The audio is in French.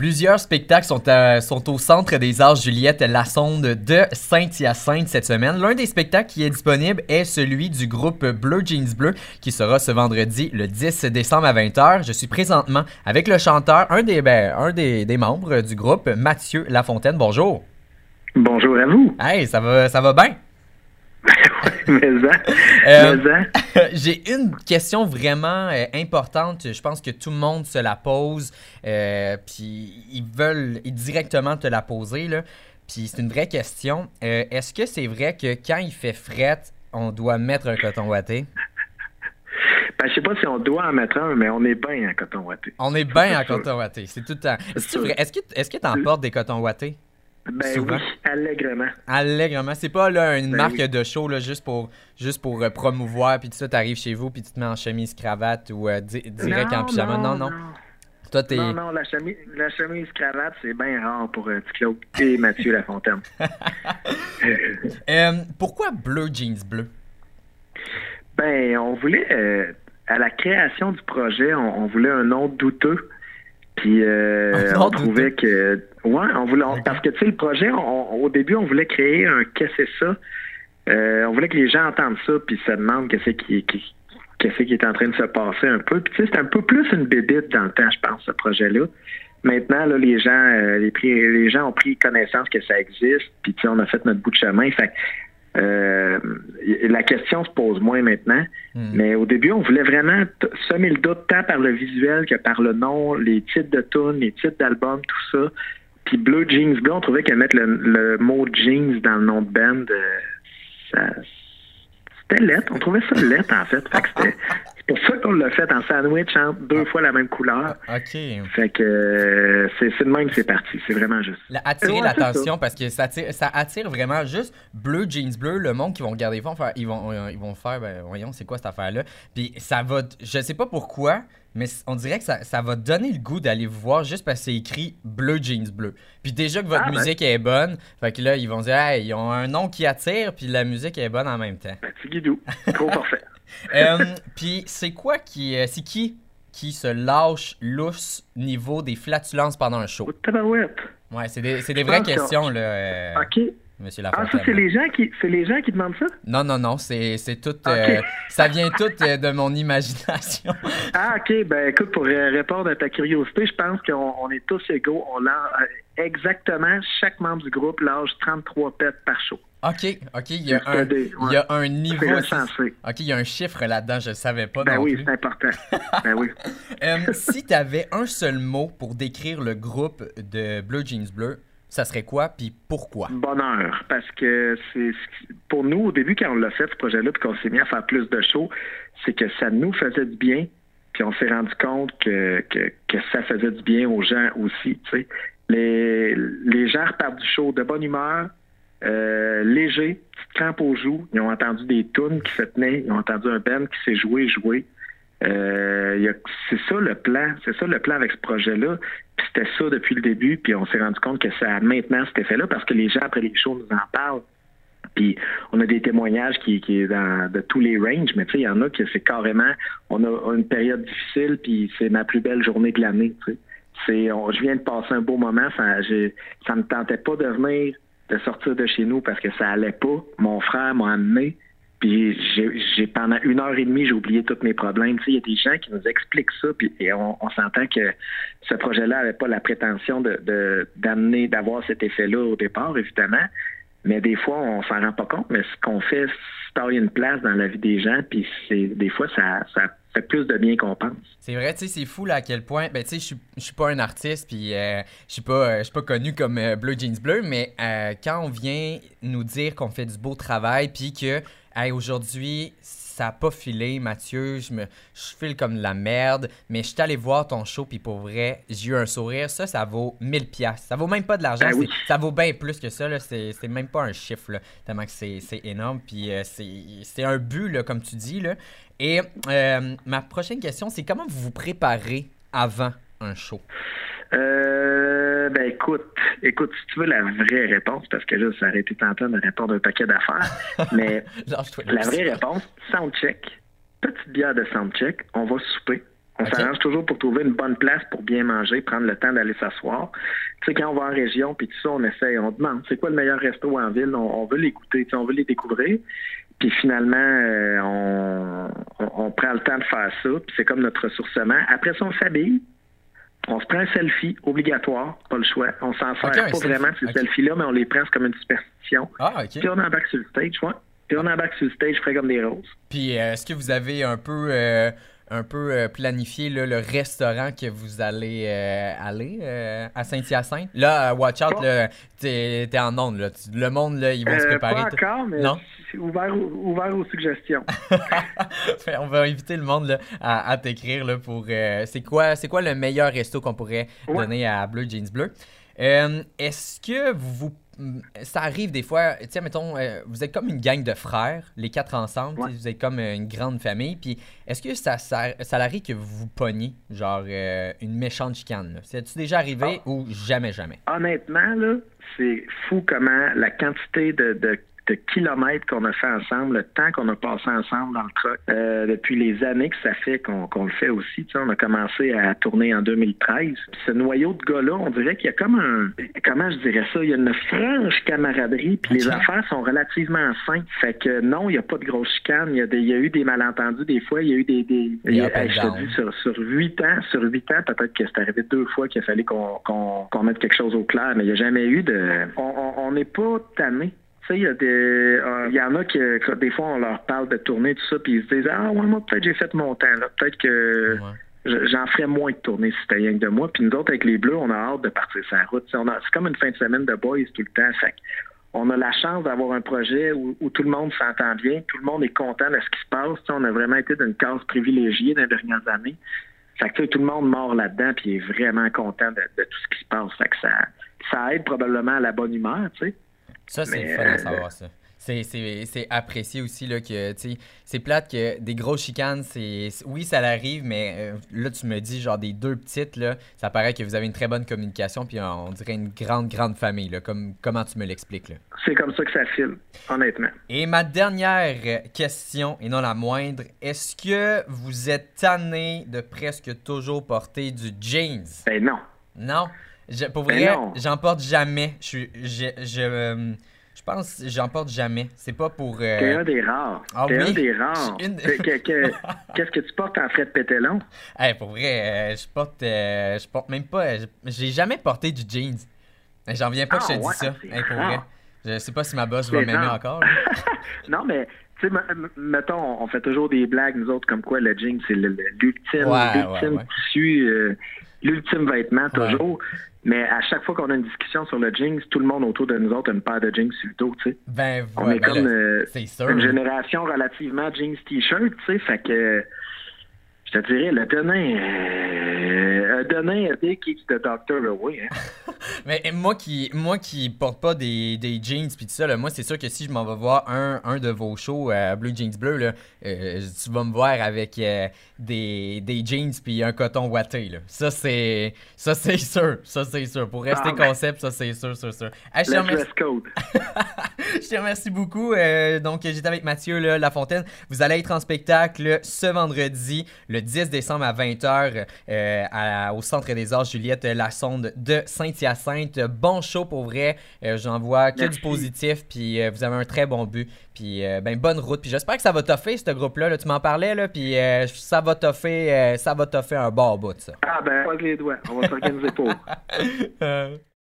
Plusieurs spectacles sont, sont au Centre des Arts Juliette Lassonde de Saint-Hyacinthe cette semaine. L'un des spectacles qui est disponible est celui du groupe Bleu Jeans Bleu qui sera ce vendredi le 10 décembre à 20h. Je suis présentement avec le chanteur, un des, ben, un des, des membres du groupe, Mathieu Lafontaine. Bonjour. Bonjour à vous. Hey, ça va, ça va bien? Euh, j'ai une question vraiment euh, importante. Je pense que tout le monde se la pose. Euh, puis ils veulent directement te la poser. Là. Puis c'est une vraie question. Est-ce que c'est vrai que quand il fait fret, on doit mettre un coton ouaté? Ben, je sais pas si on doit en mettre un, mais on est bien en coton ouaté. On est bien en coton ouaté. C'est tout le temps. Est-ce que tu est emportes des cotons ouatés? Ben oui, allègrement. Allègrement. C'est pas là, une ben marque de show là, juste pour, juste pour euh, promouvoir, puis tout ça, t'arrives chez vous, puis tu te mets en chemise cravate ou euh, direct en pyjama. Non, non. Toi, t'es... Non, non, la chemise, la chemise cravate, c'est bien rare pour Claude et Mathieu Lafontaine. euh, pourquoi bleu jeans bleu? Ben, on voulait, euh, à la création du projet, on voulait un nom douteux. Puis euh, on trouvait que ouais, on voulait parce que tu sais le projet, au début on voulait créer un qu'est-ce que c'est ça? Euh, on voulait que les gens entendent ça puis se demandent qu'est-ce qui, qu'est-ce qui est en train de se passer un peu. Puis tu sais c'est un peu plus une bébite dans le temps, je pense, ce projet-là. Maintenant, là, les gens, euh, les, les gens ont pris connaissance que ça existe, puis tu sais, on a fait notre bout de chemin. Fait euh, la question se pose moins maintenant, hmm. mais au début, on voulait vraiment semer le doute tant par le visuel que par le nom, les titres de tunes, les titres d'albums, tout ça. Puis Blue Jeans Blue, on trouvait qu'à mettre le, mot jeans dans le nom de band, euh, ça, c'était lettre. On trouvait ça lettre, en fait. fait c'est pour ça qu'on l'a fait en sandwich entre deux fois la même couleur. Ah, OK. Fait que euh, c'est de même c'est parti. C'est vraiment juste. attirer l'attention parce que ça attire, ça attire vraiment juste bleu, jeans bleu. Le monde qui vont regarder, ils vont faire, ils vont, ils vont faire ben, voyons, c'est quoi cette affaire-là? Puis ça va, je sais pas pourquoi, mais on dirait que ça, ça va donner le goût d'aller vous voir juste parce que c'est écrit bleu jeans bleu. Puis déjà que votre ah, ben. musique est bonne, fait que là ils vont dire hey, ils ont un nom qui attire puis la musique est bonne en même temps. Ben, c'est guidou, trop parfait. euh, puis c'est quoi qui euh, c'est qui qui se lâche lousse niveau des flatulences pendant un show? Ouais, c'est des, des vraies questions là. Euh... OK. Monsieur Ah, ça, c'est les gens qui, c'est les gens qui demandent ça? Non, non, non, c'est, tout, euh, ça vient tout euh, de mon imagination. ah, ok, ben écoute, pour répondre à ta curiosité, je pense qu'on est tous égaux. On a euh, exactement, chaque membre du groupe lâche 33 pets par show. OK, OK, il y a, un, il y a un niveau. OK, il y a un chiffre là-dedans, je ne savais pas. Ben oui, c'est important. ben oui. si tu avais un seul mot pour décrire le groupe de Blue Jeans Bleu, ça serait quoi, puis pourquoi? Bonheur, parce que c'est pour nous, au début, quand on l'a fait, ce projet-là, puis qu'on s'est mis à faire plus de shows, c'est que ça nous faisait du bien, puis on s'est rendu compte que, que, ça faisait du bien aux gens aussi, tu sais. Les, les gens repartent du show de bonne humeur, euh, léger, petite crampe aux joues, ils ont entendu des tunes qui se tenaient, ils ont entendu un band qui s'est joué, joué. Euh, c'est ça le plan, c'est ça le plan avec ce projet-là. Puis c'était ça depuis le début, puis on s'est rendu compte que ça a maintenant cet effet-là parce que les gens après les shows nous en parlent. Puis on a des témoignages qui, qui est dans de tous les ranges, mais tu sais, il y en a qui c'est carrément, on a une période difficile, puis c'est ma plus belle journée de l'année. C'est, je viens de passer un beau moment, ça, ça me tentait pas de venir, de sortir de chez nous parce que ça allait pas. Mon frère m'a amené. Puis j'ai pendant une heure et demie, j'ai oublié tous mes problèmes. Tu sais, il y a des gens qui nous expliquent ça, puis on, s'entend que ce projet-là n'avait pas la prétention de d'amener, d'avoir cet effet-là au départ, évidemment. Mais des fois, on s'en rend pas compte. Mais ce qu'on fait, c'est une place dans la vie des gens, puis c'est des fois, ça, ça fait plus de bien qu'on pense. C'est vrai, tu sais, c'est fou là à quel point. Ben, tu sais, je suis, pas un artiste, puis euh, je suis pas, euh, pas connu comme euh, Blue Jeans Bleu, mais quand on vient nous dire qu'on fait du beau travail, puis que hey, aujourd'hui, ça n'a pas filé, Mathieu, je me je file comme de la merde, mais je suis allé voir ton show, puis pour vrai, j'ai eu un sourire. Ça, ça vaut 1000 pièces. Ça vaut même pas de l'argent, ben ça vaut bien plus que ça. C'est même pas un chiffre, là, tellement que c'est énorme. Puis euh, c'est un but, là, comme tu dis. Là. Et euh, ma prochaine question, c'est comment vous vous préparez avant un show? Euh, ben écoute, écoute, si tu veux la vraie réponse, parce que là, ça aurait été tentant de répondre un paquet d'affaires, mais la vraie réponse, soundcheck, petite bière de soundcheck, on va souper, On s'arrange toujours pour trouver une bonne place pour bien manger, prendre le temps d'aller s'asseoir. Tu sais, quand on va en région, puis tout ça, on essaie, on demande, c'est quoi le meilleur resto en ville? On, veut les goûter, on veut les découvrir. Puis finalement, euh, on, prend le temps de faire ça, puis c'est comme notre ressourcement. Après ça, on s'habille, on se prend un selfie, obligatoire, pas le choix. On s'en sert pas vraiment ces selfies-là, mais on les prend comme une superstition. Ah, Puis on embarque sur le stage, ouais. Puis on embarque sur le stage frais comme des roses. Puis euh, est-ce que vous avez un peu euh, un peu euh, planifié le restaurant que vous allez aller à Saint-Hyacinthe? Là, watch out, t'es es en onde. Là. Le monde, là, ils vont se préparer. Pas encore, mais non? Ouvert, ouvert aux suggestions. on va inviter le monde là, à, t'écrire pour. c'est quoi, quoi le meilleur resto qu'on pourrait donner à Bleu Jeans Bleu? Est-ce que vous vous ça arrive des fois, tu sais, mettons, euh, vous êtes comme une gang de frères, les quatre ensemble, vous êtes comme une grande famille, puis est-ce que ça, ça, arrive que vous vous pogniez, genre euh, une méchante chicane? C'est-tu déjà arrivé ah. ou jamais, jamais? Honnêtement, là, c'est fou comment la quantité de, de de kilomètres qu'on a fait ensemble, le temps qu'on a passé ensemble dans le truck, euh, depuis les années que ça fait qu'on le fait aussi. Tu sais, on a commencé à tourner en 2013. ce noyau de gars-là, on dirait qu'il y a comme un... Comment je dirais ça? Il y a une franche camaraderie, puis les affaires sont relativement simples. Fait que non, il n'y a pas de grosse chicane. Il y, a il y a eu des malentendus des fois. Il y a eu des... des je te dis, sur, sur 8 ans, sur huit ans, peut-être que c'est arrivé deux fois qu'il a fallu qu'on mette quelque chose au clair, mais il n'y a jamais eu de... On n'est pas tanné il y a des, euh, il y en a qui, des fois, on leur parle de tourner, tout ça, puis ils se disent, ah, ouais, moi, peut-être j'ai fait mon temps. Peut-être que j'en ferais moins de tourner si c'était rien que de moi. Puis nous autres, avec les Bleus, on a hâte de partir sur la route. c'est comme une fin de semaine de boys tout le temps. Fait on a la chance d'avoir un projet où, tout le monde s'entend bien, tout le monde est content de ce qui se passe. on a vraiment été d'une case privilégiée dans les dernières années. Fait que tout le monde mord là-dedans puis est vraiment content de, tout ce qui se passe. Fait que ça, ça aide probablement à la bonne humeur, tu sais. Ça, c'est fun à euh, savoir, ça. C'est apprécié aussi là, que c'est plate que des grosses chicanes, c'est oui, ça l'arrive, mais euh, là, tu me dis genre des deux petites, là, ça paraît que vous avez une très bonne communication, puis on dirait une grande, grande famille. Là, comme, comment tu me l'expliques? C'est comme ça que ça file, honnêtement. Et ma dernière question, et non la moindre, est-ce que vous êtes tanné de presque toujours porter du jeans? Ben non. Non? Pour ben vrai, j'en porte jamais. Je, je, je, euh, je pense j'en porte jamais. C'est pas pour. Euh... T'es un des rares. Ah, T'es un des rares. Qu'est-ce que tu portes en frais de pételon? Hey, pour vrai, euh, je porte. Euh, je porte même pas. J'ai jamais porté du jeans. J'en viens pas que je te ah, dis ça. Hey, pour vrai. Je sais pas si ma boss va m'aimer encore. non, mais tu sais, mettons, on fait toujours des blagues, nous autres, comme quoi le jean, c'est l'ultime ouais, tissu, l'ultime vêtement, toujours. Mais à chaque fois qu'on a une discussion sur le jeans, tout le monde autour de nous autres a une paire de jeans sur le dos, tu sais. Ben, On est ben comme euh, une génération relativement jeans t-shirt, tu sais, fait que je te dirais, le Denain, euh, Keeps the doctor away. Hein? Mais moi qui, moi qui porte pas des, des jeans puis tout ça, là, moi c'est sûr que si je m'en vais voir un, un de vos shows à Blue Jeans Bleu, là, euh, tu vas me voir avec euh, des, des jeans puis un coton. Là. Ça c'est, ça c'est sûr, ça c'est sûr. Pour rester ah, concept, ça c'est sûr, sûr, sûr. Ah, je, te remercie... je te remercie beaucoup. Euh, donc j'étais avec Mathieu là, Lafontaine. Vous allez être en spectacle ce vendredi, le 10 décembre à 20h euh, au Centre des Arts Juliette Lassonde de Saint-Hyacinthe. Bon show pour vrai. Euh, j'en vois que du positif. Puis euh, vous avez un très bon but. Puis ben, bonne route. Puis j'espère que ça va toffer ce groupe-là. Tu m'en parlais. Là, puis ça va toffer, ça va toffer un bon bout. Ça. Ah ben, pas les doigts. On va s'organiser pour.